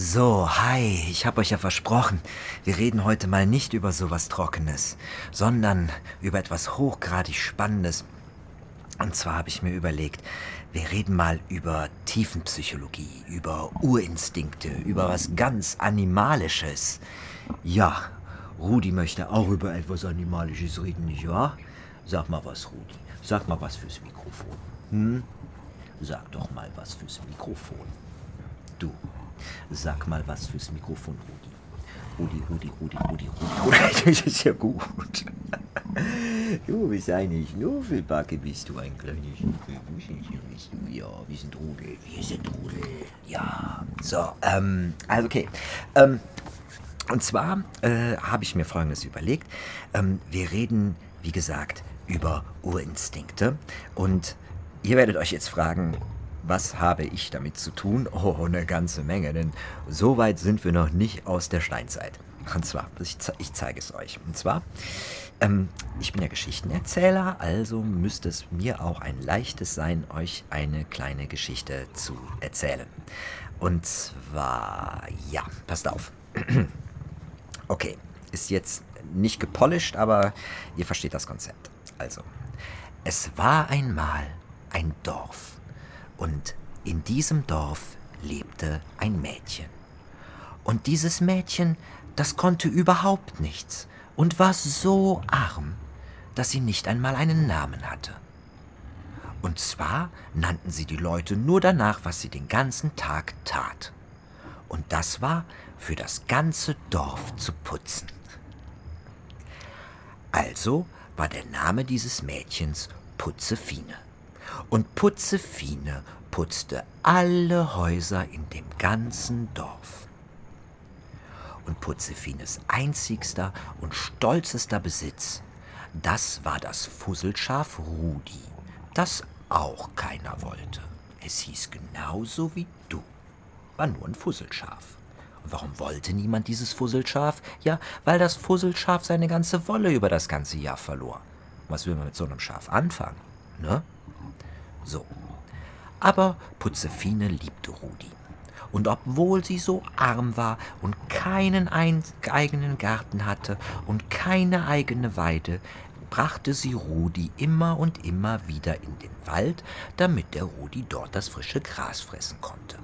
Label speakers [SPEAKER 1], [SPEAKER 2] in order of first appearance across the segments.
[SPEAKER 1] So, hi, ich hab euch ja versprochen, wir reden heute mal nicht über sowas Trockenes, sondern über etwas hochgradig Spannendes. Und zwar habe ich mir überlegt, wir reden mal über Tiefenpsychologie, über Urinstinkte, über was ganz Animalisches. Ja, Rudi möchte auch über etwas Animalisches reden, nicht wahr? Sag mal was, Rudi. Sag mal was fürs Mikrofon. Hm? Sag doch mal was fürs Mikrofon. Du, sag mal was fürs Mikrofon, Rudi. Rudi, Rudi, Rudi, Rudi, Rudi, Rudi. Das ist ja gut. Du bist eine Schnuffelbacke, bist du ein kleines Schnuffelbüschchen, bist du. Ja, wir sind Rudel, wir sind Rudel. Ja, so, ähm, also okay. Ähm, und zwar äh, habe ich mir Folgendes überlegt. Ähm, wir reden, wie gesagt, über Urinstinkte. Und ihr werdet euch jetzt fragen, was habe ich damit zu tun? Oh, eine ganze Menge, denn so weit sind wir noch nicht aus der Steinzeit. Und zwar, ich, ich zeige es euch. Und zwar, ähm, ich bin ja Geschichtenerzähler, also müsste es mir auch ein leichtes sein, euch eine kleine Geschichte zu erzählen. Und zwar, ja, passt auf. Okay, ist jetzt nicht gepolished, aber ihr versteht das Konzept. Also, es war einmal ein Dorf und in diesem Dorf lebte ein Mädchen. Und dieses Mädchen, das konnte überhaupt nichts und war so arm, dass sie nicht einmal einen Namen hatte. Und zwar nannten sie die Leute nur danach, was sie den ganzen Tag tat. Und das war, für das ganze Dorf zu putzen. Also war der Name dieses Mädchens Putzefine. Und Putzefine putzte alle Häuser in dem ganzen Dorf. Und Putzefines einzigster und stolzester Besitz, das war das Fusselschaf Rudi, das auch keiner wollte. Es hieß genauso wie du, war nur ein Fusselschaf. Und warum wollte niemand dieses Fusselschaf? Ja, weil das Fusselschaf seine ganze Wolle über das ganze Jahr verlor. Was will man mit so einem Schaf anfangen, ne? So. Aber Putzefine liebte Rudi. Und obwohl sie so arm war und keinen eigenen Garten hatte und keine eigene Weide, brachte sie Rudi immer und immer wieder in den Wald, damit der Rudi dort das frische Gras fressen konnte.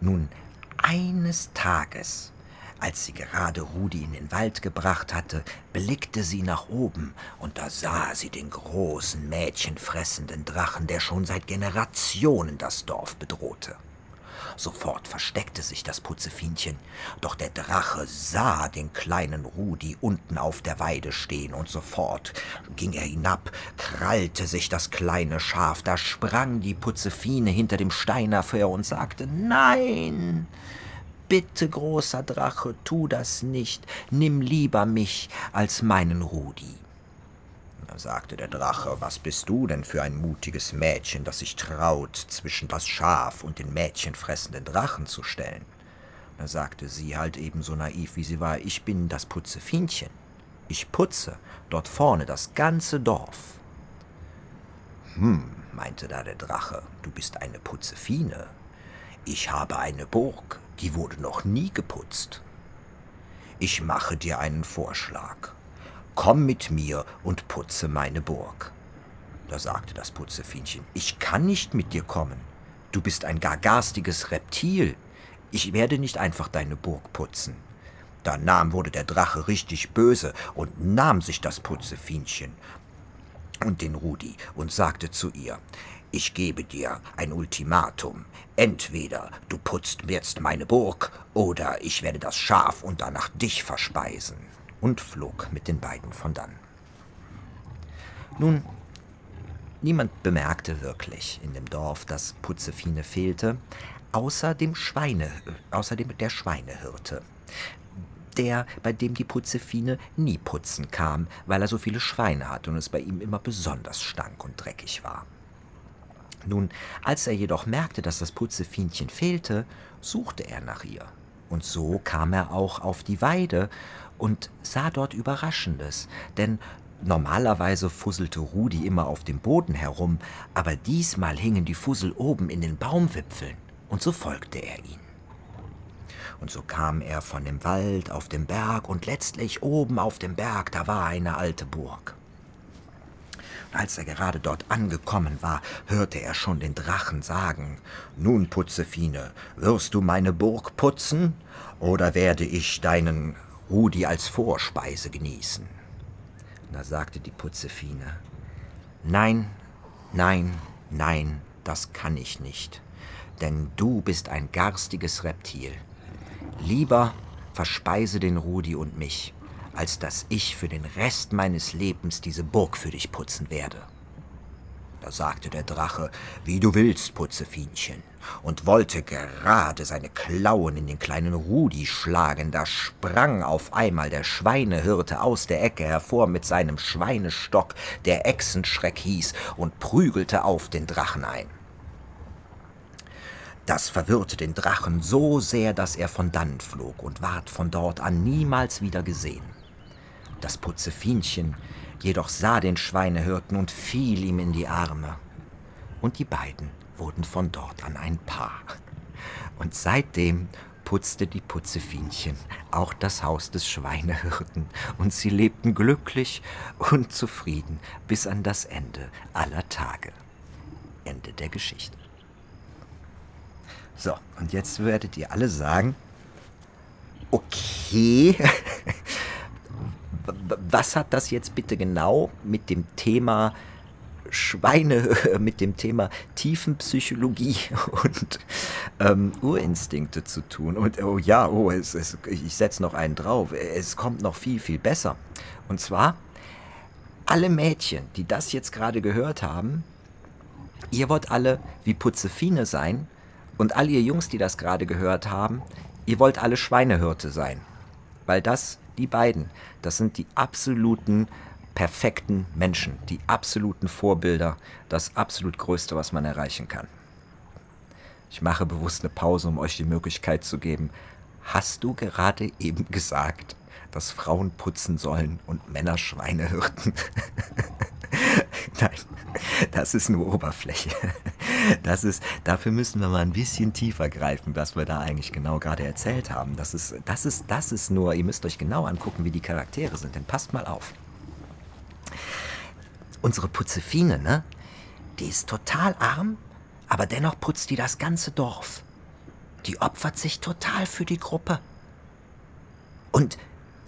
[SPEAKER 1] Nun, eines Tages als sie gerade Rudi in den Wald gebracht hatte, blickte sie nach oben, und da sah sie den großen, mädchenfressenden Drachen, der schon seit Generationen das Dorf bedrohte. Sofort versteckte sich das Putzefienchen, doch der Drache sah den kleinen Rudi unten auf der Weide stehen, und sofort ging er hinab, krallte sich das kleine Schaf, da sprang die Putzefine hinter dem Stein hervor und sagte Nein, Bitte, großer Drache, tu das nicht, nimm lieber mich als meinen Rudi. Da sagte der Drache, was bist du denn für ein mutiges Mädchen, das sich traut, zwischen das Schaf und den mädchenfressenden Drachen zu stellen? Da sagte sie halt ebenso naiv, wie sie war, ich bin das Putzefienchen. Ich putze dort vorne das ganze Dorf. Hm, meinte da der Drache, du bist eine Putzefine. Ich habe eine Burg, die wurde noch nie geputzt. Ich mache dir einen Vorschlag. Komm mit mir und putze meine Burg. Da sagte das Putzefienchen, ich kann nicht mit dir kommen. Du bist ein gar garstiges Reptil. Ich werde nicht einfach deine Burg putzen. Da nahm wurde der Drache richtig böse und nahm sich das Putzefienchen und den Rudi und sagte zu ihr, ich gebe dir ein Ultimatum. Entweder du putzt jetzt meine Burg, oder ich werde das Schaf und danach dich verspeisen. Und flog mit den beiden von dann. Nun, niemand bemerkte wirklich in dem Dorf, dass Putzefine fehlte, außer dem Schweine, außer dem, der Schweinehirte. Der, bei dem die Putzefine nie putzen kam, weil er so viele Schweine hatte und es bei ihm immer besonders stank und dreckig war. Nun, als er jedoch merkte, dass das Putzefienchen fehlte, suchte er nach ihr. Und so kam er auch auf die Weide und sah dort Überraschendes, denn normalerweise fusselte Rudi immer auf dem Boden herum, aber diesmal hingen die Fussel oben in den Baumwipfeln, und so folgte er ihnen. Und so kam er von dem Wald auf den Berg und letztlich oben auf dem Berg, da war eine alte Burg. Als er gerade dort angekommen war, hörte er schon den Drachen sagen, Nun, Putzefine, wirst du meine Burg putzen, oder werde ich deinen Rudi als Vorspeise genießen? Da sagte die Putzefine, Nein, nein, nein, das kann ich nicht, denn du bist ein garstiges Reptil. Lieber verspeise den Rudi und mich, als dass ich für den Rest meines Lebens diese Burg für dich putzen werde. Da sagte der Drache, wie du willst, Putzefienchen, und wollte gerade seine Klauen in den kleinen Rudi schlagen, da sprang auf einmal der Schweinehirte aus der Ecke hervor mit seinem Schweinestock, der Echsenschreck hieß, und prügelte auf den Drachen ein. Das verwirrte den Drachen so sehr, dass er von dannen flog und ward von dort an niemals wieder gesehen. Das Putzefienchen jedoch sah den Schweinehirten und fiel ihm in die Arme. Und die beiden wurden von dort an ein Paar. Und seitdem putzte die Putzefienchen auch das Haus des Schweinehirten, und sie lebten glücklich und zufrieden bis an das Ende aller Tage. Ende der Geschichte. So, und jetzt werdet ihr alle sagen, okay, was hat das jetzt bitte genau mit dem Thema Schweine, mit dem Thema Tiefenpsychologie und ähm, Urinstinkte zu tun? Und oh ja, oh, es, es, ich setze noch einen drauf. Es kommt noch viel, viel besser. Und zwar, alle Mädchen, die das jetzt gerade gehört haben, ihr wollt alle wie Putzefine sein und all ihr Jungs, die das gerade gehört haben, ihr wollt alle Schweinehirte sein. Weil das, die beiden, das sind die absoluten perfekten Menschen, die absoluten Vorbilder, das absolut Größte, was man erreichen kann. Ich mache bewusst eine Pause, um euch die Möglichkeit zu geben. Hast du gerade eben gesagt, dass Frauen putzen sollen und Männer Schweine hirten? Nein, das ist nur Oberfläche. Das ist, dafür müssen wir mal ein bisschen tiefer greifen, was wir da eigentlich genau gerade erzählt haben. Das ist, das ist, das ist nur, ihr müsst euch genau angucken, wie die Charaktere sind, denn passt mal auf. Unsere Putzefine, ne? Die ist total arm, aber dennoch putzt die das ganze Dorf. Die opfert sich total für die Gruppe. Und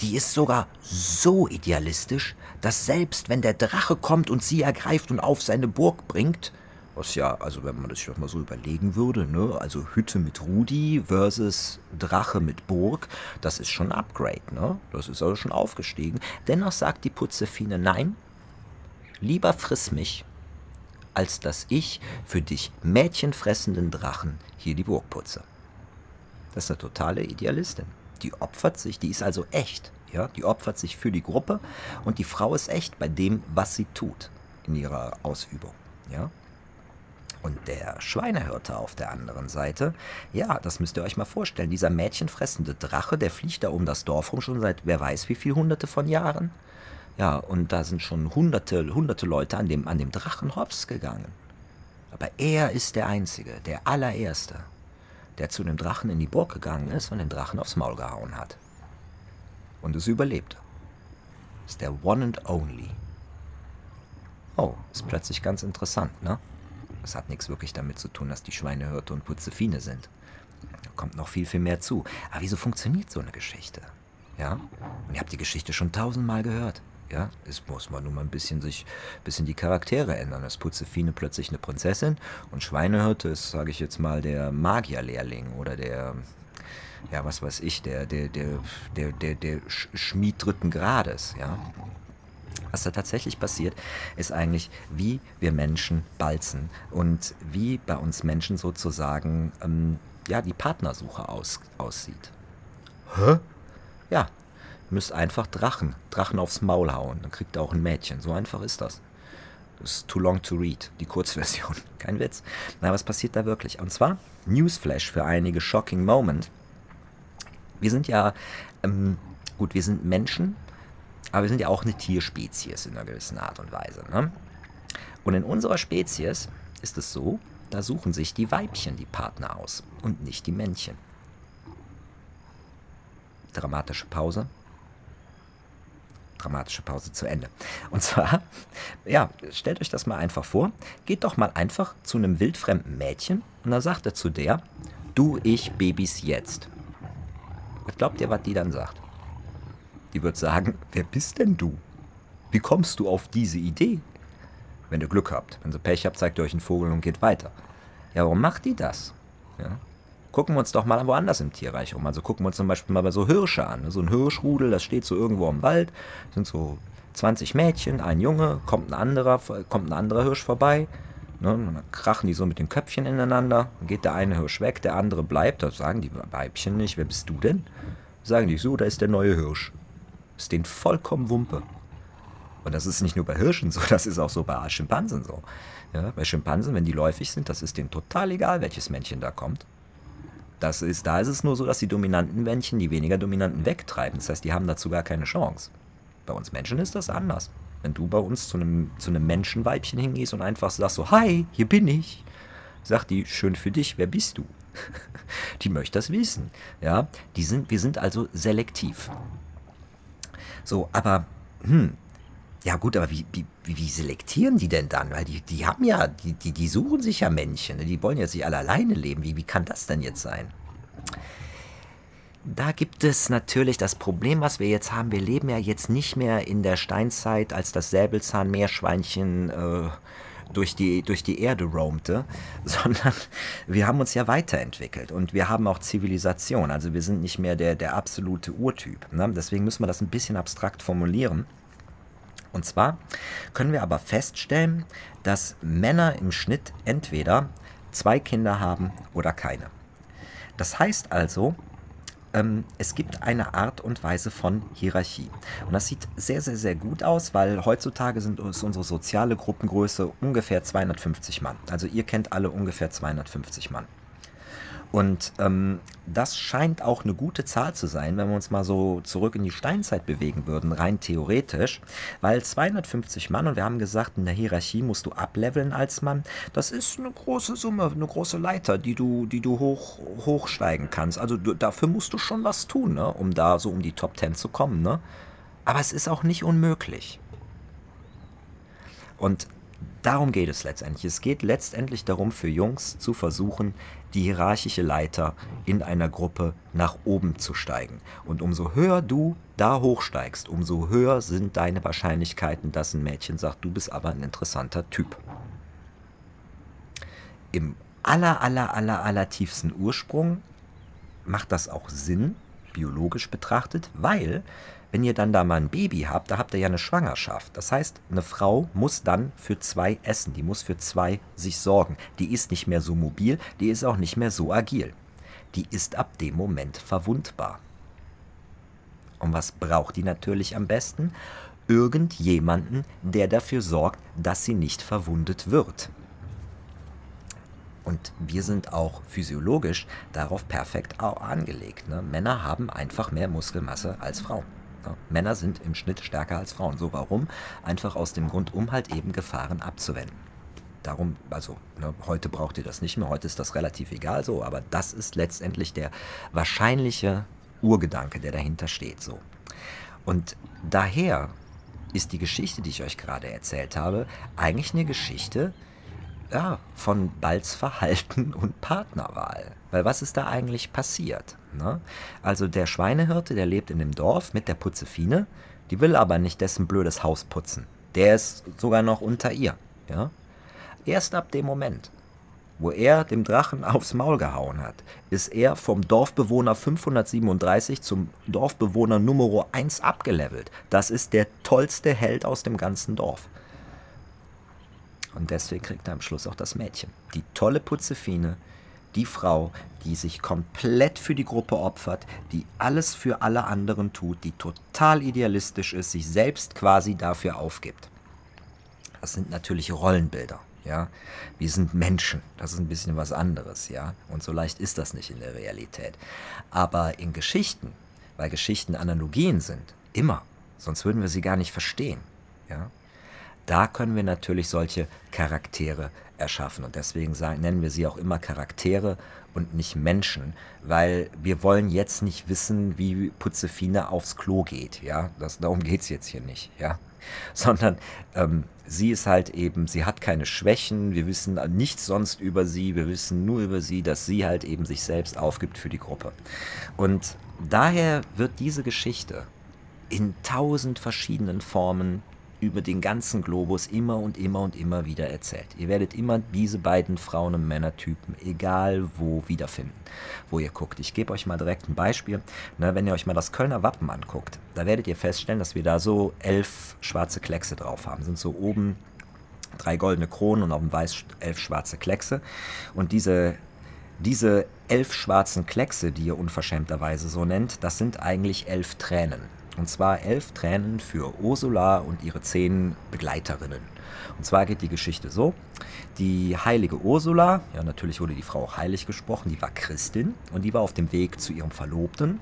[SPEAKER 1] die ist sogar so idealistisch, dass selbst wenn der Drache kommt und sie ergreift und auf seine Burg bringt, was ja, also wenn man das sich mal so überlegen würde, ne, also Hütte mit Rudi versus Drache mit Burg, das ist schon ein Upgrade, ne? Das ist also schon aufgestiegen. Dennoch sagt die Putzefine, nein, lieber friss mich, als dass ich für dich mädchenfressenden Drachen hier die Burg putze. Das ist eine totale Idealistin. Die opfert sich, die ist also echt. Ja, die opfert sich für die Gruppe und die Frau ist echt bei dem, was sie tut in ihrer Ausübung. Ja. Und der Schweinehirte auf der anderen Seite, ja, das müsst ihr euch mal vorstellen. Dieser mädchenfressende Drache, der fliegt da um das Dorf rum schon seit wer weiß wie viel hunderte von Jahren. Ja, und da sind schon hunderte, hunderte Leute an dem, an dem Drachen hops gegangen. Aber er ist der Einzige, der allererste, der zu dem Drachen in die Burg gegangen ist und den Drachen aufs Maul gehauen hat. Und es überlebte. Ist der One and Only. Oh, ist plötzlich ganz interessant, ne? Das hat nichts wirklich damit zu tun, dass die Schweinehirte und Putzefine sind. Da kommt noch viel, viel mehr zu. Aber wieso funktioniert so eine Geschichte? Ja? Und ihr habt die Geschichte schon tausendmal gehört. Ja, es muss man nur mal ein bisschen sich, bisschen die Charaktere ändern. Das Putzefine plötzlich eine Prinzessin und Schweinehirte ist, sage ich jetzt mal, der Magierlehrling oder der, ja, was weiß ich, der, der, der, der, der, der Schmied dritten Grades, ja. Was da tatsächlich passiert, ist eigentlich, wie wir Menschen balzen und wie bei uns Menschen sozusagen ähm, ja, die Partnersuche aus, aussieht. Hä? Ja, müsst einfach Drachen, Drachen aufs Maul hauen. Dann kriegt er auch ein Mädchen. So einfach ist das. Das ist too long to read, die Kurzversion. Kein Witz. Na, was passiert da wirklich? Und zwar, Newsflash für einige Shocking Moment. Wir sind ja, ähm, gut, wir sind Menschen, aber wir sind ja auch eine Tierspezies in einer gewissen Art und Weise. Ne? Und in unserer Spezies ist es so, da suchen sich die Weibchen die Partner aus und nicht die Männchen. Dramatische Pause. Dramatische Pause zu Ende. Und zwar, ja, stellt euch das mal einfach vor. Geht doch mal einfach zu einem wildfremden Mädchen und dann sagt er zu der, du, ich, Babys jetzt. Was glaubt ihr, was die dann sagt? Die wird sagen, wer bist denn du? Wie kommst du auf diese Idee? Wenn ihr Glück habt. Wenn sie Pech habt, zeigt ihr euch einen Vogel und geht weiter. Ja, warum macht die das? Ja. Gucken wir uns doch mal woanders im Tierreich um. Also gucken wir uns zum Beispiel mal bei so Hirsche an. So ein Hirschrudel, das steht so irgendwo im Wald, sind so 20 Mädchen, ein Junge, kommt ein anderer, kommt ein anderer Hirsch vorbei. Ne, dann krachen die so mit den Köpfchen ineinander. Dann geht der eine Hirsch weg, der andere bleibt. Das sagen die Weibchen nicht. Wer bist du denn? Sagen die so, da ist der neue Hirsch. Ist denen vollkommen Wumpe. Und das ist nicht nur bei Hirschen so, das ist auch so bei Schimpansen so. Ja, bei Schimpansen, wenn die läufig sind, das ist denen total egal, welches Männchen da kommt. Das ist, da ist es nur so, dass die dominanten Männchen die weniger dominanten wegtreiben. Das heißt, die haben dazu gar keine Chance. Bei uns Menschen ist das anders. Wenn du bei uns zu einem, zu einem Menschenweibchen hingehst und einfach sagst so, hi, hier bin ich, sagt die, schön für dich, wer bist du? die möchte das wissen. Ja, die sind, wir sind also selektiv. So, aber, hm, ja gut, aber wie, wie, wie selektieren die denn dann? Weil die, die haben ja, die, die, die suchen sich ja Männchen, ne? die wollen ja sich alle alleine leben. Wie, wie kann das denn jetzt sein? Da gibt es natürlich das Problem, was wir jetzt haben. Wir leben ja jetzt nicht mehr in der Steinzeit, als das Säbelzahnmeerschweinchen äh, durch, die, durch die Erde roamte, sondern wir haben uns ja weiterentwickelt und wir haben auch Zivilisation. Also wir sind nicht mehr der, der absolute Urtyp. Ne? Deswegen müssen wir das ein bisschen abstrakt formulieren. Und zwar können wir aber feststellen, dass Männer im Schnitt entweder zwei Kinder haben oder keine. Das heißt also, ähm, es gibt eine Art und Weise von Hierarchie. Und das sieht sehr, sehr, sehr gut aus, weil heutzutage sind ist unsere soziale Gruppengröße ungefähr 250 Mann. Also ihr kennt alle ungefähr 250 Mann. Und ähm, das scheint auch eine gute Zahl zu sein, wenn wir uns mal so zurück in die Steinzeit bewegen würden, rein theoretisch. Weil 250 Mann, und wir haben gesagt, in der Hierarchie musst du ableveln als Mann, das ist eine große Summe, eine große Leiter, die du, die du hoch, hochsteigen kannst. Also du, dafür musst du schon was tun, ne? um da so um die Top 10 zu kommen. Ne? Aber es ist auch nicht unmöglich. Und darum geht es letztendlich. Es geht letztendlich darum, für Jungs zu versuchen, die hierarchische Leiter in einer Gruppe nach oben zu steigen. Und umso höher du da hochsteigst, umso höher sind deine Wahrscheinlichkeiten, dass ein Mädchen sagt, du bist aber ein interessanter Typ. Im aller, aller, aller, aller tiefsten Ursprung macht das auch Sinn, biologisch betrachtet, weil wenn ihr dann da mal ein Baby habt, da habt ihr ja eine Schwangerschaft. Das heißt, eine Frau muss dann für zwei essen, die muss für zwei sich sorgen. Die ist nicht mehr so mobil, die ist auch nicht mehr so agil. Die ist ab dem Moment verwundbar. Und was braucht die natürlich am besten? Irgendjemanden, der dafür sorgt, dass sie nicht verwundet wird. Und wir sind auch physiologisch darauf perfekt angelegt. Ne? Männer haben einfach mehr Muskelmasse als Frauen. Männer sind im Schnitt stärker als Frauen. So warum? Einfach aus dem Grund, um halt eben Gefahren abzuwenden. Darum, also ne, heute braucht ihr das nicht mehr, heute ist das relativ egal so, aber das ist letztendlich der wahrscheinliche Urgedanke, der dahinter steht so. Und daher ist die Geschichte, die ich euch gerade erzählt habe, eigentlich eine Geschichte, ja, von Balls Verhalten und Partnerwahl. Weil was ist da eigentlich passiert? Ne? Also der Schweinehirte, der lebt in dem Dorf mit der Putzefine, die will aber nicht dessen blödes Haus putzen. Der ist sogar noch unter ihr. Ja? Erst ab dem Moment, wo er dem Drachen aufs Maul gehauen hat, ist er vom Dorfbewohner 537 zum Dorfbewohner Nummer 1 abgelevelt. Das ist der tollste Held aus dem ganzen Dorf. Und deswegen kriegt er am Schluss auch das Mädchen. Die tolle Putzefine, die Frau, die sich komplett für die Gruppe opfert, die alles für alle anderen tut, die total idealistisch ist, sich selbst quasi dafür aufgibt. Das sind natürlich Rollenbilder. Ja, wir sind Menschen, das ist ein bisschen was anderes, ja, und so leicht ist das nicht in der Realität. Aber in Geschichten, weil Geschichten Analogien sind, immer, sonst würden wir sie gar nicht verstehen, ja, da können wir natürlich solche Charaktere erschaffen. Und deswegen sagen, nennen wir sie auch immer Charaktere und nicht Menschen, weil wir wollen jetzt nicht wissen, wie Putzefine aufs Klo geht. Ja, das, darum geht es jetzt hier nicht. Ja, sondern ähm, sie ist halt eben, sie hat keine Schwächen, wir wissen nichts sonst über sie, wir wissen nur über sie, dass sie halt eben sich selbst aufgibt für die Gruppe. Und daher wird diese Geschichte in tausend verschiedenen Formen über den ganzen Globus immer und immer und immer wieder erzählt. Ihr werdet immer diese beiden Frauen- und Männertypen, egal wo, wiederfinden, wo ihr guckt. Ich gebe euch mal direkt ein Beispiel. Na, wenn ihr euch mal das Kölner Wappen anguckt, da werdet ihr feststellen, dass wir da so elf schwarze Kleckse drauf haben. Sind so oben drei goldene Kronen und auf dem Weiß elf schwarze Kleckse. Und diese, diese elf schwarzen Kleckse, die ihr unverschämterweise so nennt, das sind eigentlich elf Tränen. Und zwar elf Tränen für Ursula und ihre zehn Begleiterinnen. Und zwar geht die Geschichte so: Die heilige Ursula, ja, natürlich wurde die Frau auch heilig gesprochen, die war Christin und die war auf dem Weg zu ihrem Verlobten.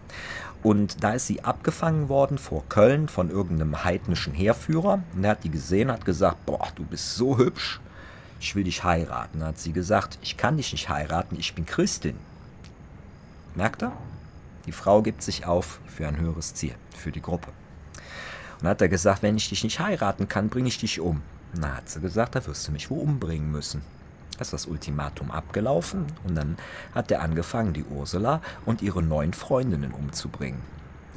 [SPEAKER 1] Und da ist sie abgefangen worden vor Köln von irgendeinem heidnischen Heerführer. Und er hat die gesehen, hat gesagt: Boah, du bist so hübsch, ich will dich heiraten. Da hat sie gesagt: Ich kann dich nicht heiraten, ich bin Christin. Merkt ihr? Die Frau gibt sich auf für ein höheres Ziel, für die Gruppe. Und hat er gesagt, wenn ich dich nicht heiraten kann, bringe ich dich um. Dann hat sie gesagt, da wirst du mich wohl umbringen müssen. Da ist das Ultimatum abgelaufen und dann hat er angefangen, die Ursula und ihre neun Freundinnen umzubringen.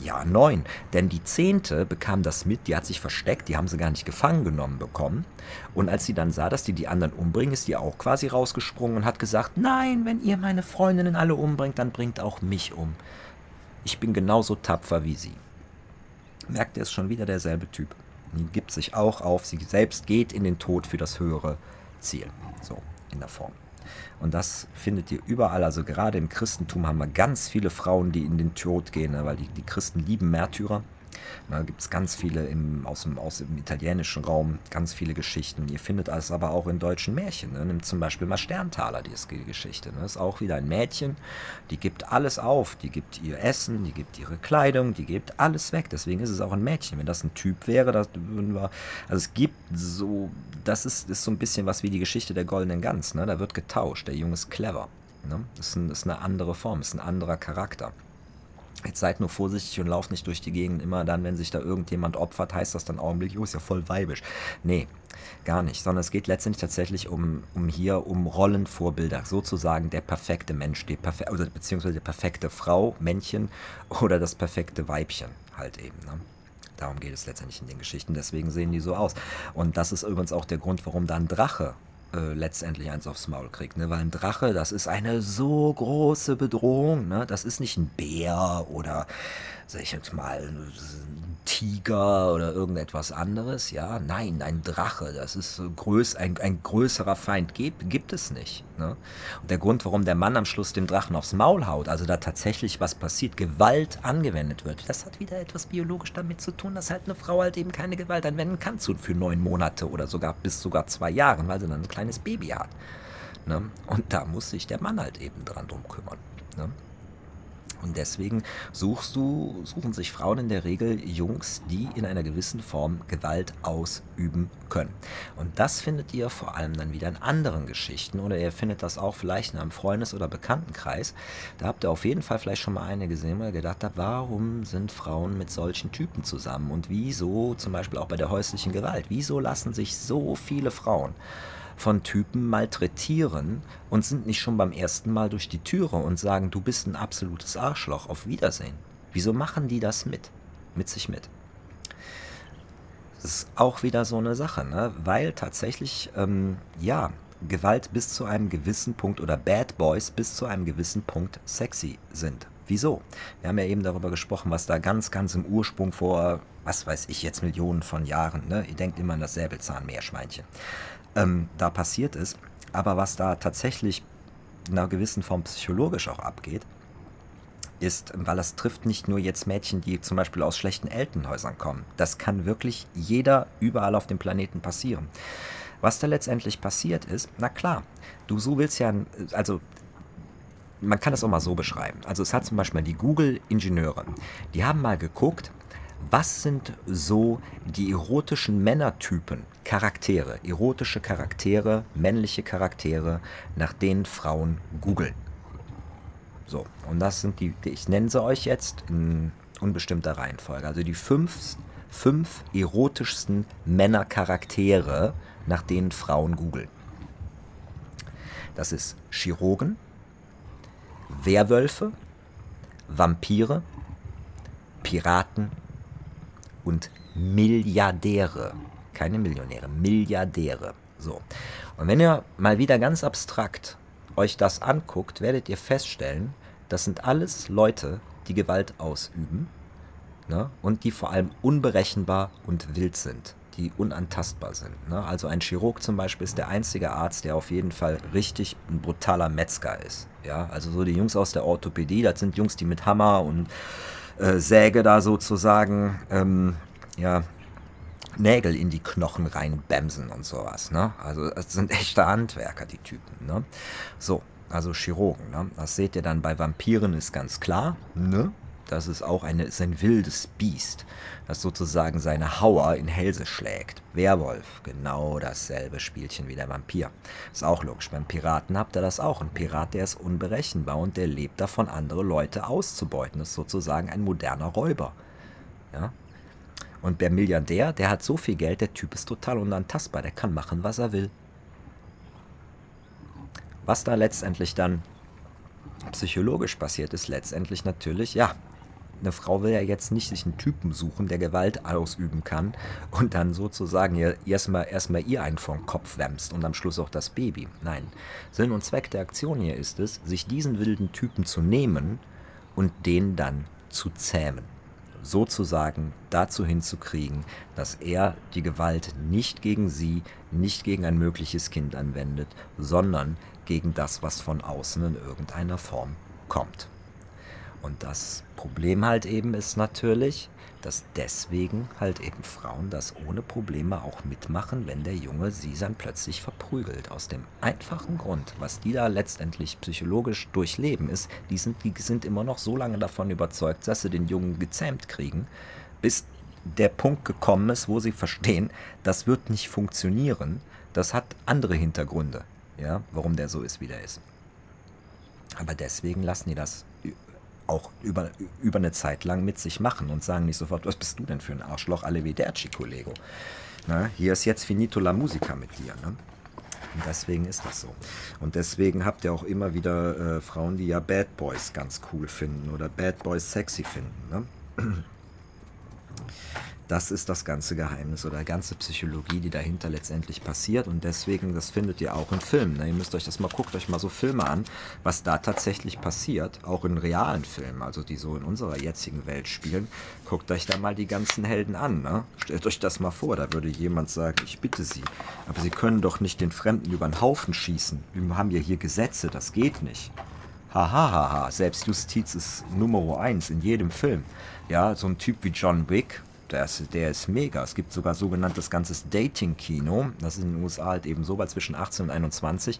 [SPEAKER 1] Ja, neun. Denn die zehnte bekam das mit, die hat sich versteckt, die haben sie gar nicht gefangen genommen bekommen. Und als sie dann sah, dass die die anderen umbringen, ist die auch quasi rausgesprungen und hat gesagt, nein, wenn ihr meine Freundinnen alle umbringt, dann bringt auch mich um. Ich bin genauso tapfer wie sie. Merkt ihr, ist schon wieder derselbe Typ. Die gibt sich auch auf, sie selbst geht in den Tod für das höhere Ziel. So, in der Form. Und das findet ihr überall. Also gerade im Christentum haben wir ganz viele Frauen, die in den Tod gehen, ne, weil die, die Christen lieben Märtyrer. Da gibt es ganz viele im, aus, dem, aus dem italienischen Raum, ganz viele Geschichten. Ihr findet es aber auch in deutschen Märchen. Ne? Nimmt zum Beispiel mal Sterntaler, die Geschichte. Ne? Das ist auch wieder ein Mädchen, die gibt alles auf. Die gibt ihr Essen, die gibt ihre Kleidung, die gibt alles weg. Deswegen ist es auch ein Mädchen. Wenn das ein Typ wäre, das würden wir. Also es gibt so, das ist, ist so ein bisschen was wie die Geschichte der goldenen Gans. Ne? Da wird getauscht. Der Junge ist clever. Ne? Das, ist ein, das ist eine andere Form, das ist ein anderer Charakter. Jetzt seid nur vorsichtig und lauft nicht durch die Gegend. Immer dann, wenn sich da irgendjemand opfert, heißt das dann augenblicklich, oh, ist ja voll weibisch. Nee, gar nicht. Sondern es geht letztendlich tatsächlich um, um hier um Rollenvorbilder. Sozusagen der perfekte Mensch, die perfe oder beziehungsweise die perfekte Frau, Männchen oder das perfekte Weibchen halt eben. Ne? Darum geht es letztendlich in den Geschichten. Deswegen sehen die so aus. Und das ist übrigens auch der Grund, warum da ein Drache äh, letztendlich eins aufs Maul kriegt. Ne? Weil ein Drache, das ist eine so große Bedrohung. Ne? Das ist nicht ein Bär oder, sag ich jetzt mal, ein Tiger oder irgendetwas anderes. Ja, nein, ein Drache, das ist größ, ein, ein größerer Feind. Gibt, gibt es nicht. Ne? Und der Grund, warum der Mann am Schluss dem Drachen aufs Maul haut, also da tatsächlich was passiert, Gewalt angewendet wird, das hat wieder etwas biologisch damit zu tun, dass halt eine Frau halt eben keine Gewalt anwenden kann für neun Monate oder sogar bis sogar zwei Jahren, weil sie dann ein kleines Baby hat. Ne? Und da muss sich der Mann halt eben dran drum kümmern. Ne? Und deswegen suchst du, suchen sich Frauen in der Regel Jungs, die in einer gewissen Form Gewalt ausüben können. Und das findet ihr vor allem dann wieder in anderen Geschichten oder ihr findet das auch vielleicht in einem Freundes- oder Bekanntenkreis. Da habt ihr auf jeden Fall vielleicht schon mal eine gesehen, wo ihr gedacht habt, warum sind Frauen mit solchen Typen zusammen? Und wieso, zum Beispiel auch bei der häuslichen Gewalt, wieso lassen sich so viele Frauen von Typen malträtieren und sind nicht schon beim ersten Mal durch die Türe und sagen, du bist ein absolutes Arschloch, auf Wiedersehen. Wieso machen die das mit? Mit sich mit. Das ist auch wieder so eine Sache, ne? weil tatsächlich, ähm, ja, Gewalt bis zu einem gewissen Punkt oder Bad Boys bis zu einem gewissen Punkt sexy sind. Wieso? Wir haben ja eben darüber gesprochen, was da ganz, ganz im Ursprung vor, was weiß ich jetzt, Millionen von Jahren, ne? ihr denkt immer an das Säbelzahnmeerschweinchen, ähm, da passiert ist. Aber was da tatsächlich in einer gewissen Form psychologisch auch abgeht, ist, weil das trifft nicht nur jetzt Mädchen, die zum Beispiel aus schlechten Elternhäusern kommen. Das kann wirklich jeder überall auf dem Planeten passieren. Was da letztendlich passiert ist, na klar, du so willst ja, also man kann das auch mal so beschreiben. Also es hat zum Beispiel die Google-Ingenieure, die haben mal geguckt, Was sind so die erotischen Männertypen, Charaktere, erotische Charaktere, männliche Charaktere, nach denen Frauen googeln? So, und das sind die, ich nenne sie euch jetzt in unbestimmter Reihenfolge. Also die fünf, fünf erotischsten Männercharaktere, nach denen Frauen googeln. Das ist Chirurgen, Werwölfe, Vampire, Piraten und Milliardäre. Keine Millionäre, Milliardäre. So. Und wenn ihr mal wieder ganz abstrakt euch das anguckt, werdet ihr feststellen, das sind alles Leute, die Gewalt ausüben ne? und die vor allem unberechenbar und wild sind, die unantastbar sind. Ne? Also ein Chirurg zum Beispiel ist der einzige Arzt, der auf jeden Fall richtig ein brutaler Metzger ist. Ja? Also so die Jungs aus der Orthopädie, das sind Jungs, die mit Hammer und Säge da sozusagen ähm, ja, Nägel in die Knochen reinbämsen und sowas. Ne? Also es sind echte Handwerker, die Typen. Ne? So, also Chirurgen. Ne? Das seht ihr dann bei Vampiren, ist ganz klar. Ne? Das ist auch eine, ist ein wildes Biest, das sozusagen seine Hauer in Hälse schlägt. Werwolf, genau dasselbe Spielchen wie der Vampir. Ist auch logisch. Beim Piraten habt ihr das auch. Ein Pirat, der ist unberechenbar und der lebt davon, andere Leute auszubeuten. Ist sozusagen ein moderner Räuber. Ja? Und der Milliardär, der hat so viel Geld, der Typ ist total unantastbar. Der kann machen, was er will. Was da letztendlich dann psychologisch passiert, ist letztendlich natürlich, ja, eine Frau will ja jetzt nicht sich einen Typen suchen, der Gewalt ausüben kann und dann sozusagen ihr erstmal erstmal ihr einen den Kopf wämst und am Schluss auch das Baby. Nein, Sinn und Zweck der Aktion hier ist es, sich diesen wilden Typen zu nehmen und den dann zu zähmen. Sozusagen dazu hinzukriegen, dass er die Gewalt nicht gegen sie, nicht gegen ein mögliches Kind anwendet, sondern gegen das, was von außen in irgendeiner Form kommt. Und das Problem halt eben ist natürlich, dass deswegen halt eben Frauen das ohne Probleme auch mitmachen, wenn der Junge sie dann plötzlich verprügelt. Aus dem einfachen Grund, was die da letztendlich psychologisch durchleben, ist, die sind, die sind immer noch so lange davon überzeugt, dass sie den Jungen gezähmt kriegen, bis der Punkt gekommen ist, wo sie verstehen, das wird nicht funktionieren. Das hat andere Hintergründe ja, warum der so ist, wie der ist. Aber deswegen lassen die das auch über, über eine Zeit lang mit sich machen und sagen nicht sofort, was bist du denn für ein Arschloch, Arrivederci, Kollego. Na, hier ist jetzt finito la musica mit dir. Ne? Und deswegen ist das so. Und deswegen habt ihr auch immer wieder äh, Frauen, die ja Bad Boys ganz cool finden oder Bad Boys sexy finden. Ne? Das ist das ganze Geheimnis oder ganze Psychologie, die dahinter letztendlich passiert. Und deswegen, das findet ihr auch in Filmen. Ne? Ihr müsst euch das mal, guckt euch mal so Filme an, was da tatsächlich passiert. Auch in realen Filmen, also die so in unserer jetzigen Welt spielen. Guckt euch da mal die ganzen Helden an. Ne? Stellt euch das mal vor, da würde jemand sagen, ich bitte Sie, aber Sie können doch nicht den Fremden über den Haufen schießen. Wir haben ja hier Gesetze, das geht nicht. Hahaha, ha, ha. Selbstjustiz ist Nummer eins in jedem Film. Ja, so ein Typ wie John Wick, der ist, der ist mega. Es gibt sogar sogenanntes ganzes Dating-Kino. Das ist in den USA halt eben so, weil zwischen 18 und 21.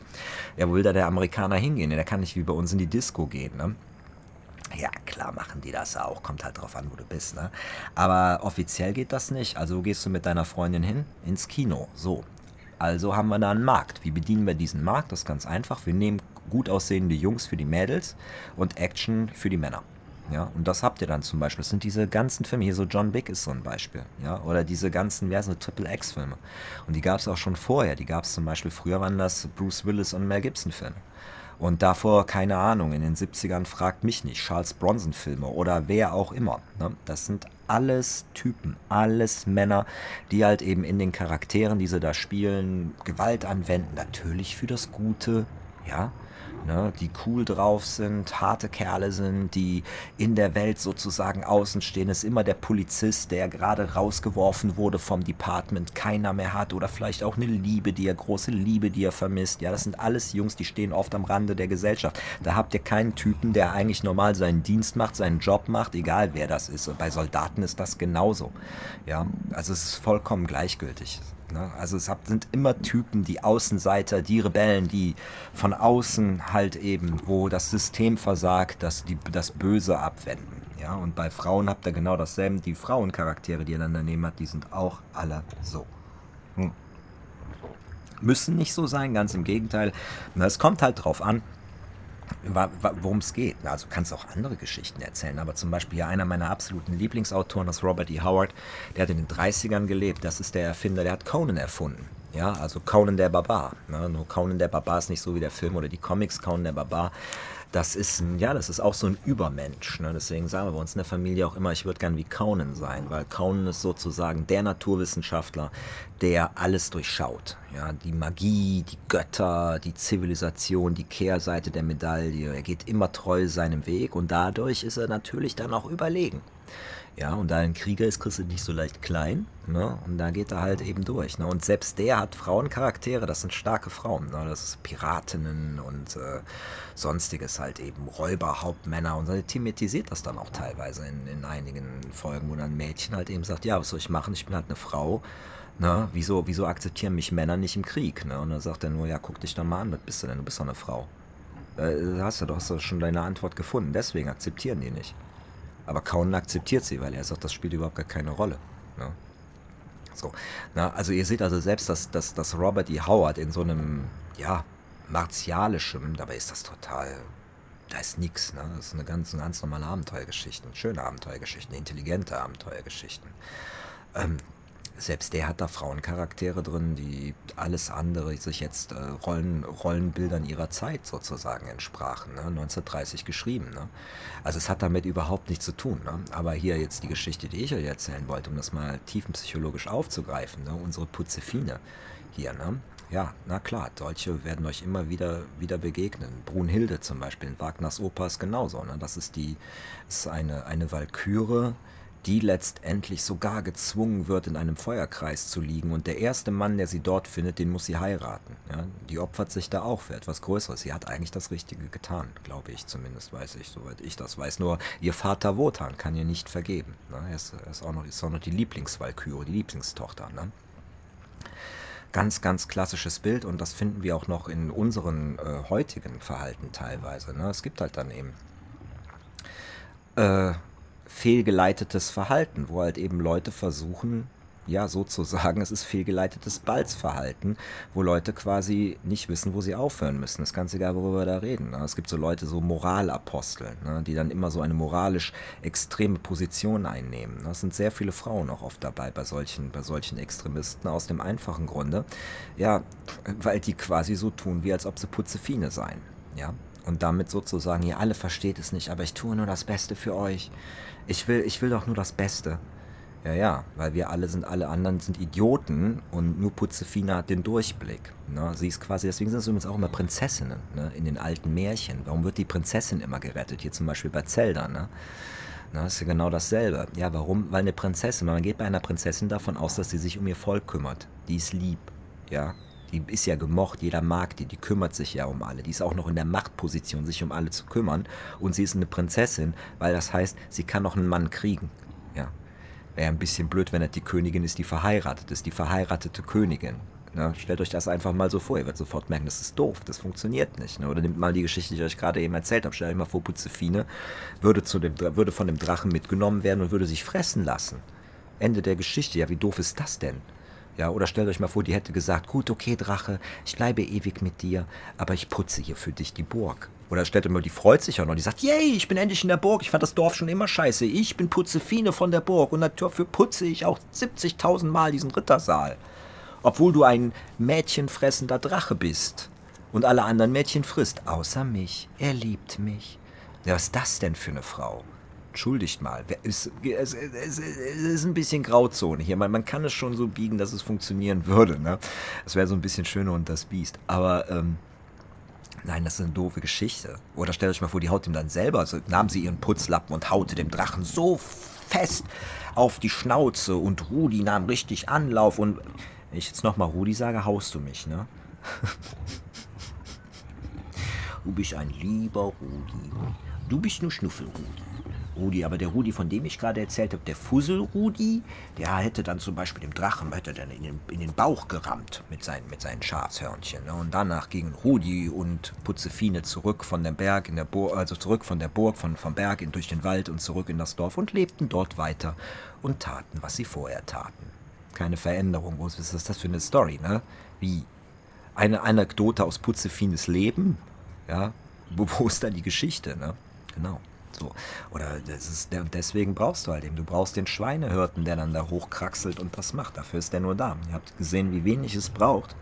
[SPEAKER 1] Ja, wo will da der Amerikaner hingehen? Der kann nicht wie bei uns in die Disco gehen, ne? Ja, klar machen die das auch. Kommt halt drauf an, wo du bist, ne? Aber offiziell geht das nicht. Also gehst du mit deiner Freundin hin? Ins Kino. So. Also haben wir da einen Markt. Wie bedienen wir diesen Markt? Das ist ganz einfach. Wir nehmen gut aussehende Jungs für die Mädels und Action für die Männer. Ja, und das habt ihr dann zum Beispiel. Das sind diese ganzen Filme, hier so John Wick ist so ein Beispiel. Ja, oder diese ganzen, wer sind Triple X-Filme. Und die gab es auch schon vorher. Die gab es zum Beispiel, früher waren das Bruce Willis und Mel Gibson-Filme. Und davor, keine Ahnung, in den 70ern fragt mich nicht, Charles Bronson-Filme oder wer auch immer. Ne? Das sind alles Typen, alles Männer, die halt eben in den Charakteren, die sie da spielen, Gewalt anwenden. Natürlich für das Gute, ja ne, die cool drauf sind, harte Kerle sind, die in der Welt sozusagen außen stehen. Ist immer der Polizist, der gerade rausgeworfen wurde vom Department, keiner mehr hat oder vielleicht auch eine Liebe, die er, große Liebe, die er vermisst. Ja, das sind alles Jungs, die stehen oft am Rande der Gesellschaft. Da habt ihr keinen Typen, der eigentlich normal seinen Dienst macht, seinen Job macht, egal wer das ist. Und bei Soldaten ist das genauso. Ja, also es ist vollkommen gleichgültig. Ne? Also es sind immer Typen, die Außenseiter, die Rebellen, die von außen halt eben, wo das System versagt, dass die das Böse abwenden. Ja, und bei Frauen habt ihr genau dasselbe. Die Frauencharaktere, die ihr dann daneben habt, die sind auch alle so. Hm. Müssen nicht so sein, ganz im Gegenteil. Es kommt halt drauf an, worum es geht. Also kannst auch andere Geschichten erzählen, aber zum Beispiel ja einer meiner absoluten Lieblingsautoren, das Robert E. Howard, der hat in den 30ern gelebt. Das ist der Erfinder, der hat Conan erfunden. Ja, also Conan der Barbar. Ne? Nur Conan der Barbar ist nicht so wie der Film oder die Comics Conan der Barbar das ist ein, ja, das ist auch so ein Übermensch. Ne? Deswegen sagen wir bei uns in der Familie auch immer, ich würde gern wie Kaunen sein, weil Kaunen ist sozusagen der Naturwissenschaftler, der alles durchschaut. Ja, die Magie, die Götter, die Zivilisation, die Kehrseite der Medaille. Er geht immer treu seinem Weg und dadurch ist er natürlich dann auch überlegen. Ja, und da ein Krieger ist, kriegst du nicht so leicht klein. Ne? Und da geht er halt eben durch. Ne? Und selbst der hat Frauencharaktere, das sind starke Frauen. Ne? Das ist Piratinnen und äh, sonstiges halt eben. Räuber, Hauptmänner. Und er thematisiert das dann auch teilweise in, in einigen Folgen, wo dann ein Mädchen halt eben sagt, ja, was soll ich machen? Ich bin halt eine Frau. Ne? Wieso, wieso akzeptieren mich Männer nicht im Krieg? Ne? Und dann sagt er nur, ja, guck dich doch mal an, was bist du denn? Du bist doch eine Frau. Äh, hast du doch schon deine Antwort gefunden. Deswegen akzeptieren die nicht. Aber Conan akzeptiert sie, weil er sagt, das spielt überhaupt gar keine Rolle. Ne? So, na, also ihr seht also selbst, dass, dass, dass Robert E. Howard in so einem, ja, martialischem, dabei ist das total, da ist nichts, ne? Das ist eine ganz, eine ganz normale Abenteuergeschichte, schöne Abenteuergeschichte, intelligente Abenteuergeschichten. Ähm, selbst der hat da Frauencharaktere drin, die alles andere sich jetzt äh, Rollen, Rollenbildern ihrer Zeit sozusagen entsprachen, ne? 1930 geschrieben. Ne? Also es hat damit überhaupt nichts zu tun. Ne? Aber hier jetzt die Geschichte, die ich euch erzählen wollte, um das mal tiefenpsychologisch aufzugreifen, ne? unsere Putzefine hier, ne? Ja, na klar, solche werden euch immer wieder, wieder begegnen. Brunhilde zum Beispiel in Wagners ist genauso. Ne? Das ist die, ist eine, eine Walküre, die letztendlich sogar gezwungen wird, in einem Feuerkreis zu liegen. Und der erste Mann, der sie dort findet, den muss sie heiraten. Ja? Die opfert sich da auch für etwas Größeres. Sie hat eigentlich das Richtige getan, glaube ich zumindest, weiß ich, soweit ich das weiß. Nur ihr Vater Wotan kann ihr nicht vergeben. Ne? Er, ist, er ist, auch noch, ist auch noch die Lieblingswalküre, die Lieblingstochter. Ne? Ganz, ganz klassisches Bild und das finden wir auch noch in unseren äh, heutigen Verhalten teilweise. Ne? Es gibt halt dann eben äh, fehlgeleitetes Verhalten, wo halt eben Leute versuchen, ja, sozusagen, es ist fehlgeleitetes Balzverhalten, wo Leute quasi nicht wissen, wo sie aufhören müssen. Das ist ganz egal, worüber wir da reden. Ne? Es gibt so Leute, so Moralapostel, ne, die dann immer so eine moralisch extreme Position einnehmen. Es sind sehr viele Frauen auch oft dabei bei solchen, bei solchen Extremisten, aus dem einfachen Grunde, ja, weil die quasi so tun, wie als ob sie Putzefine seien. Ja, und damit sozusagen, ihr alle versteht es nicht, aber ich tue nur das Beste für euch. Ich will, ich will doch nur das Beste. Ja, ja, weil wir alle sind, alle anderen sind Idioten und nur Putzefina hat den Durchblick. Ne? Sie ist quasi, deswegen sind es übrigens auch immer Prinzessinnen ne? in den alten Märchen. Warum wird die Prinzessin immer gerettet? Hier zum Beispiel bei Zelda. Ne? Na, ist ja genau dasselbe. Ja, warum? Weil eine Prinzessin, man geht bei einer Prinzessin davon aus, dass sie sich um ihr Volk kümmert. Die ist lieb. Ja, die ist ja gemocht, jeder mag die, die kümmert sich ja um alle. Die ist auch noch in der Machtposition, sich um alle zu kümmern. Und sie ist eine Prinzessin, weil das heißt, sie kann noch einen Mann kriegen. Ja. Wäre ein bisschen blöd, wenn das die Königin ist, die verheiratet ist, die verheiratete Königin. Na, stellt euch das einfach mal so vor. Ihr werdet sofort merken, das ist doof, das funktioniert nicht. Ne? Oder nehmt mal die Geschichte, die ich euch gerade eben erzählt habe. Stellt euch mal vor, Putzefine würde, zu dem, würde von dem Drachen mitgenommen werden und würde sich fressen lassen. Ende der Geschichte. Ja, wie doof ist das denn? Ja, oder stellt euch mal vor, die hätte gesagt, gut, okay, Drache, ich bleibe ewig mit dir, aber ich putze hier für dich die Burg. Oder stellt euch mal, die freut sich auch noch, die sagt, yay, ich bin endlich in der Burg, ich fand das Dorf schon immer scheiße, ich bin Putzefine von der Burg und dafür putze ich auch 70.000 Mal diesen Rittersaal. Obwohl du ein mädchenfressender Drache bist und alle anderen Mädchen frisst, außer mich. Er liebt mich. Ja, was ist das denn für eine Frau? Entschuldigt mal, es, es, es, es, ist ein bisschen Grauzone hier. Man, man kann es schon so biegen, dass es funktionieren würde. Ne? Das wäre so ein bisschen schöner und das Biest. Aber ähm, nein, das ist eine doofe Geschichte. Oder stellt euch mal vor, die haut ihm dann selber, also nahm sie ihren Putzlappen und haute dem Drachen so fest auf die Schnauze und Rudi nahm richtig Anlauf und wenn ich jetzt nochmal Rudi sage, haust du mich, ne? du bist ein lieber Rudi. Du bist nur Schnuffelrudi. Rudi, aber der Rudi, von dem ich gerade erzählt habe, der Fussel-Rudi, der hätte dann zum Beispiel dem Drachen hätte dann in den, in den Bauch gerammt mit seinen, mit seinen Schafshörnchen. Ne? Und danach gingen Rudi und Putzefine zurück von dem Berg in der Burg, also zurück von der Burg, von, vom Berg in, durch den Wald und zurück in das Dorf und lebten dort weiter und taten, was sie vorher taten. Keine Veränderung. Was ist das für eine Story, ne? Wie? Eine Anekdote aus Putzefines Leben? Ja, wo, ist da die Geschichte, ne? Genau. So. Oder das ist, deswegen brauchst du halt eben, du brauchst den Schweinehirten, der dann da hochkraxelt und das macht. Dafür ist der nur da. Ihr habt gesehen, wie wenig es braucht.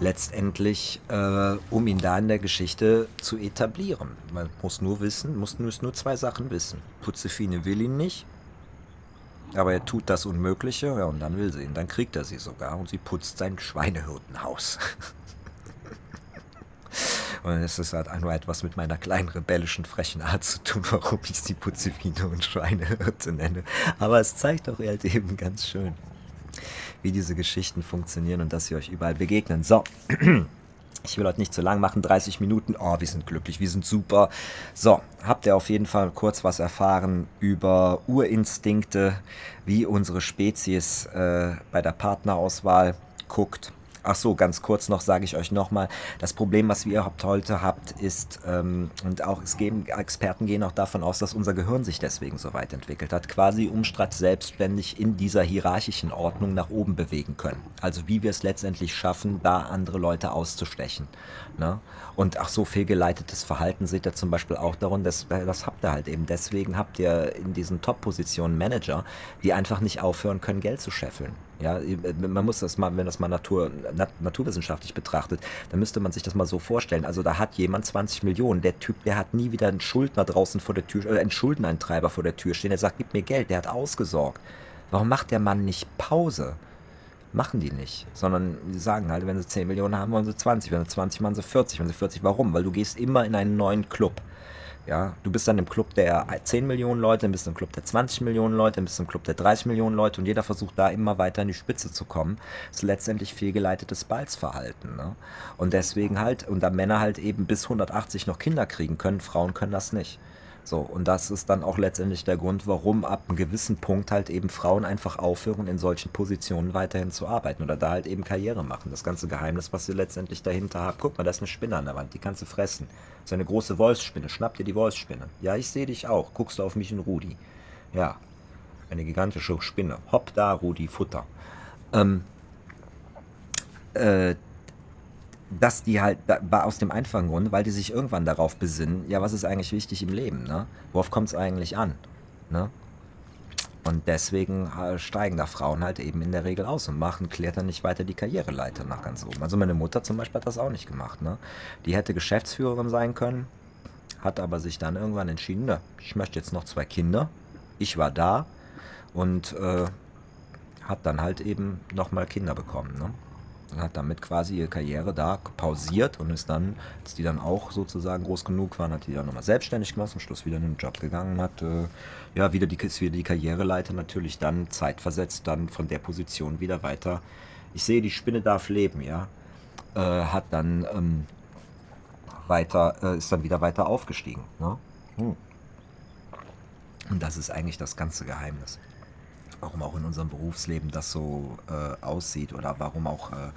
[SPEAKER 1] Letztendlich, äh, um ihn da in der Geschichte zu etablieren. Man muss nur wissen, muss nur, nur zwei Sachen wissen. Putzefine will ihn nicht, aber er tut das Unmögliche, ja, und dann will sie ihn. Dann kriegt er sie sogar und sie putzt sein Schweinehirtenhaus. Und es ist halt nur etwas mit meiner kleinen rebellischen, frechen Art zu tun, warum ich sie Putzifine und Schweinehirte nenne. Aber es zeigt doch halt eben ganz schön, wie diese Geschichten funktionieren und dass sie euch überall begegnen. So. Ich will heute nicht zu lang machen, 30 Minuten. Oh, wir sind glücklich, wir sind super. So, habt ihr auf jeden Fall kurz was erfahren über Urinstinkte, wie unsere Spezies äh, bei der Partnerauswahl guckt Ach so, ganz kurz noch sage ich euch nochmal, das Problem, was wir heute habt, ist, ähm, und auch es geben, Experten gehen auch davon aus, dass unser Gehirn sich deswegen so weit entwickelt hat, quasi umstratt selbstständig in dieser hierarchischen Ordnung nach oben bewegen können. Also wie wir es letztendlich schaffen, da andere Leute auszustechen. Ne? Und ach so, fehlgeleitetes Verhalten seht ihr zum Beispiel auch darum, dass, das habt ihr halt eben. Deswegen habt ihr in diesen Top-Positionen Manager, die einfach nicht aufhören können, Geld zu scheffeln. Ja, man muss das mal, wenn das mal Natur, nat naturwissenschaftlich betrachtet, dann müsste man sich das mal so vorstellen. Also da hat jemand 20 Millionen, der Typ, der hat nie wieder einen Schuldner draußen vor der Tür, oder einen Schuldeneintreiber vor der Tür stehen, der sagt, gib mir Geld, der hat ausgesorgt. Warum macht der Mann nicht Pause? Machen die nicht, sondern die sagen halt, wenn sie 10 Millionen haben, wollen sie 20, wenn sie 20 machen sie 40, wenn sie 40, warum? Weil du gehst immer in einen neuen Club. Ja, du bist dann im Club der 10 Millionen Leute, dann bist du im Club der 20 Millionen Leute, dann bist du im Club der 30 Millionen Leute und jeder versucht da immer weiter in die Spitze zu kommen. Das ist letztendlich fehlgeleitetes Balzverhalten. Ne? Und deswegen halt, und da Männer halt eben bis 180 noch Kinder kriegen können, Frauen können das nicht. So, und das ist dann auch letztendlich der Grund, warum ab einem gewissen Punkt halt eben Frauen einfach aufhören, in solchen Positionen weiterhin zu arbeiten oder da halt eben Karriere machen. Das ganze Geheimnis, was sie letztendlich dahinter haben. Guck mal, da ist eine Spinne an der Wand, die kannst du fressen. Ist eine große Wolfsspinne, schnapp dir die Wolfsspinne. Ja, ich sehe dich auch. Guckst du auf mich in Rudi. Ja, eine gigantische Spinne. Hopp da, Rudi, Futter. Ähm, äh, dass die halt war aus dem einfachen Grund, weil die sich irgendwann darauf besinnen, ja, was ist eigentlich wichtig im Leben, ne? Worauf kommt es eigentlich an? Ne? Und deswegen äh, steigen da Frauen halt eben in der Regel aus und machen, klettern nicht weiter die Karriereleiter nach ganz oben. Also meine Mutter zum Beispiel hat das auch nicht gemacht. Ne? Die hätte Geschäftsführerin sein können, hat aber sich dann irgendwann entschieden, ne, ich möchte jetzt noch zwei Kinder. Ich war da und äh, hat dann halt eben nochmal Kinder bekommen. Ne? Hat damit quasi ihre Karriere da pausiert und ist dann, als die dann auch sozusagen groß genug waren, hat die dann nochmal selbstständig gemacht, zum Schluss wieder in den Job gegangen hat, äh, ja, wieder die, ist wieder die Karriereleiter natürlich dann zeitversetzt, dann von der Position wieder weiter. Ich sehe, die Spinne darf leben, ja. Äh, hat dann ähm, weiter, äh, ist dann wieder weiter aufgestiegen. Ne? Hm. Und das ist eigentlich das ganze Geheimnis warum auch in unserem Berufsleben das so äh, aussieht oder warum auch äh,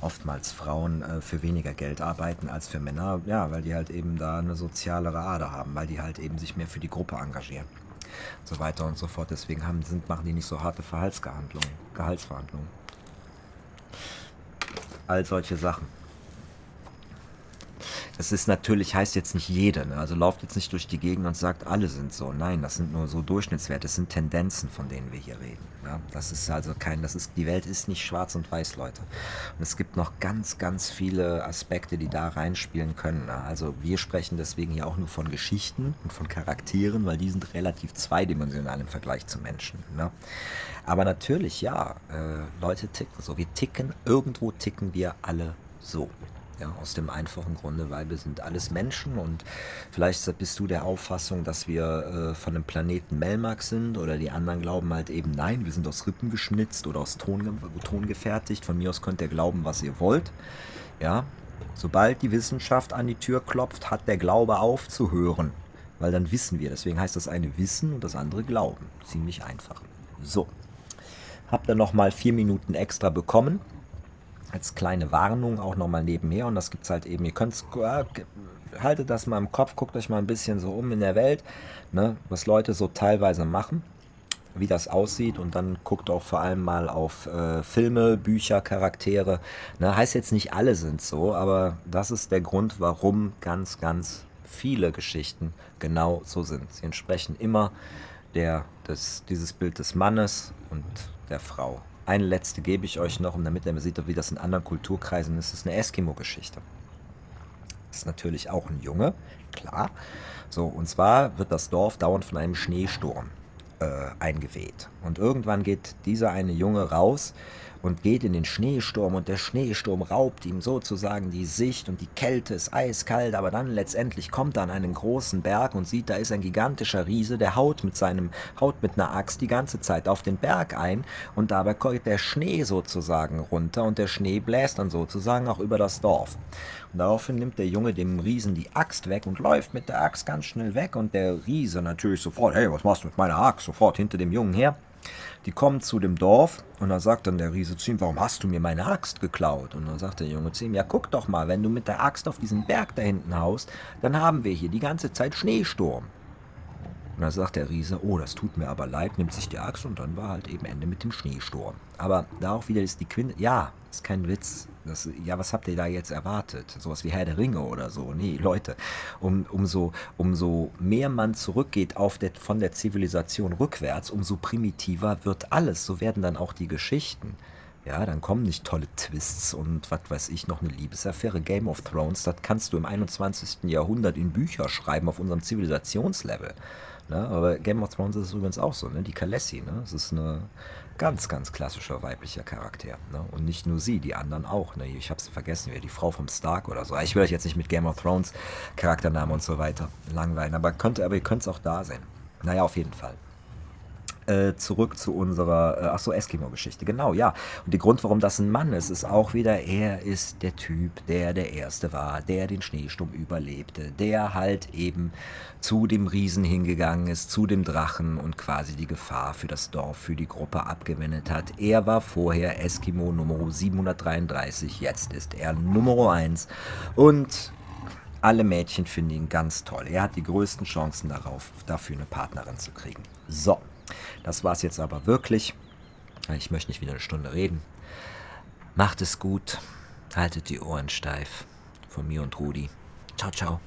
[SPEAKER 1] oftmals Frauen äh, für weniger Geld arbeiten als für Männer. Ja, weil die halt eben da eine sozialere Ader haben, weil die halt eben sich mehr für die Gruppe engagieren. So weiter und so fort. Deswegen haben, sind, machen die nicht so harte Verhaltsverhandlungen, Gehaltsverhandlungen. All solche Sachen. Das ist natürlich, heißt jetzt nicht jeder. Ne? Also lauft jetzt nicht durch die Gegend und sagt, alle sind so. Nein, das sind nur so Durchschnittswerte, das sind Tendenzen, von denen wir hier reden. Ja? Das ist also kein, das ist, die Welt ist nicht schwarz und weiß, Leute. Und es gibt noch ganz, ganz viele Aspekte, die da reinspielen können. Ne? Also wir sprechen deswegen hier auch nur von Geschichten und von Charakteren, weil die sind relativ zweidimensional im Vergleich zu Menschen. Ne? Aber natürlich, ja, äh, Leute ticken so. Wir ticken, irgendwo ticken wir alle so. Ja, aus dem einfachen Grunde, weil wir sind alles Menschen und vielleicht bist du der Auffassung, dass wir äh, von dem Planeten Melmark sind oder die anderen glauben halt eben, nein, wir sind aus Rippen geschnitzt oder aus Ton, Ton gefertigt. Von mir aus könnt ihr glauben, was ihr wollt. Ja, sobald die Wissenschaft an die Tür klopft, hat der Glaube aufzuhören. weil dann wissen wir. Deswegen heißt das eine Wissen und das andere Glauben. Ziemlich einfach. So. Habt ihr nochmal vier Minuten extra bekommen. Als kleine Warnung auch nochmal nebenher. Und das gibt es halt eben. Ihr könnt äh, haltet das mal im Kopf, guckt euch mal ein bisschen so um in der Welt, ne, was Leute so teilweise machen wie das aussieht und dann guckt auch vor allem mal auf äh, Filme, Bücher, Charaktere. Ne, heißt jetzt nicht alle sind so, aber das ist der Grund, warum ganz, ganz viele Geschichten genau so sind. Sie entsprechen immer der, des, dieses Bild des Mannes und der Frau. Eine letzte gebe ich euch noch, damit ihr seht, wie das in anderen Kulturkreisen ist. Das ist eine Eskimo-Geschichte. Ist natürlich auch ein Junge, klar. So, und zwar wird das Dorf dauernd von einem Schneesturm äh, eingeweht. Und irgendwann geht dieser eine Junge raus und geht in den Schneesturm und der Schneesturm raubt ihm sozusagen die Sicht und die Kälte ist eiskalt, aber dann letztendlich kommt er an einen großen Berg und sieht, da ist ein gigantischer Riese, der haut mit seinem haut mit einer Axt die ganze Zeit auf den Berg ein und dabei kommt der Schnee sozusagen runter und der Schnee bläst dann sozusagen auch über das Dorf. Und daraufhin nimmt der Junge dem Riesen die Axt weg und läuft mit der Axt ganz schnell weg und der Riese natürlich sofort, hey, was machst du mit meiner Axt? Sofort hinter dem Jungen her. Die kommen zu dem Dorf und da sagt dann der Riese zu ihm, warum hast du mir meine Axt geklaut? Und dann sagt der Junge zu ihm, ja guck doch mal, wenn du mit der Axt auf diesen Berg da hinten haust, dann haben wir hier die ganze Zeit Schneesturm. Und dann sagt der Riese, oh, das tut mir aber leid, nimmt sich die Axt und dann war halt eben Ende mit dem Schneesturm. Aber da auch wieder ist die Quinte, ja, ist kein Witz. Das, ja, was habt ihr da jetzt erwartet? Sowas wie Herr der Ringe oder so? Nee, Leute, um, umso, umso mehr man zurückgeht auf der, von der Zivilisation rückwärts, umso primitiver wird alles. So werden dann auch die Geschichten. Ja, dann kommen nicht tolle Twists und was weiß ich, noch eine Liebesaffäre. Game of Thrones, das kannst du im 21. Jahrhundert in Bücher schreiben auf unserem Zivilisationslevel. Ne? Aber Game of Thrones ist übrigens auch so, ne? die Kalessi. Ne? Das ist eine ganz, ganz klassischer weiblicher Charakter. Ne? Und nicht nur sie, die anderen auch. Ne? Ich habe sie vergessen, die Frau vom Stark oder so. Ich will euch jetzt nicht mit Game of Thrones Charakternamen und so weiter langweilen, aber, könnte, aber ihr könnt es auch da sehen. Naja, auf jeden Fall äh, zurück zu unserer, äh, ach so, Eskimo-Geschichte. Genau, ja. Und der Grund, warum das ein Mann ist, ist auch wieder, er ist der Typ, der der Erste war, der den Schneesturm überlebte, der halt eben zu dem Riesen hingegangen ist, zu dem Drachen und quasi die Gefahr für das Dorf, für die Gruppe abgewendet hat. Er war vorher Eskimo Nummer 733, jetzt ist er Nummer 1 und alle Mädchen finden ihn ganz toll. Er hat die größten Chancen darauf, dafür eine Partnerin zu kriegen. So. Das war's jetzt aber wirklich. Ich möchte nicht wieder eine Stunde reden. Macht es gut. Haltet die Ohren steif. Von mir und Rudi. Ciao, ciao.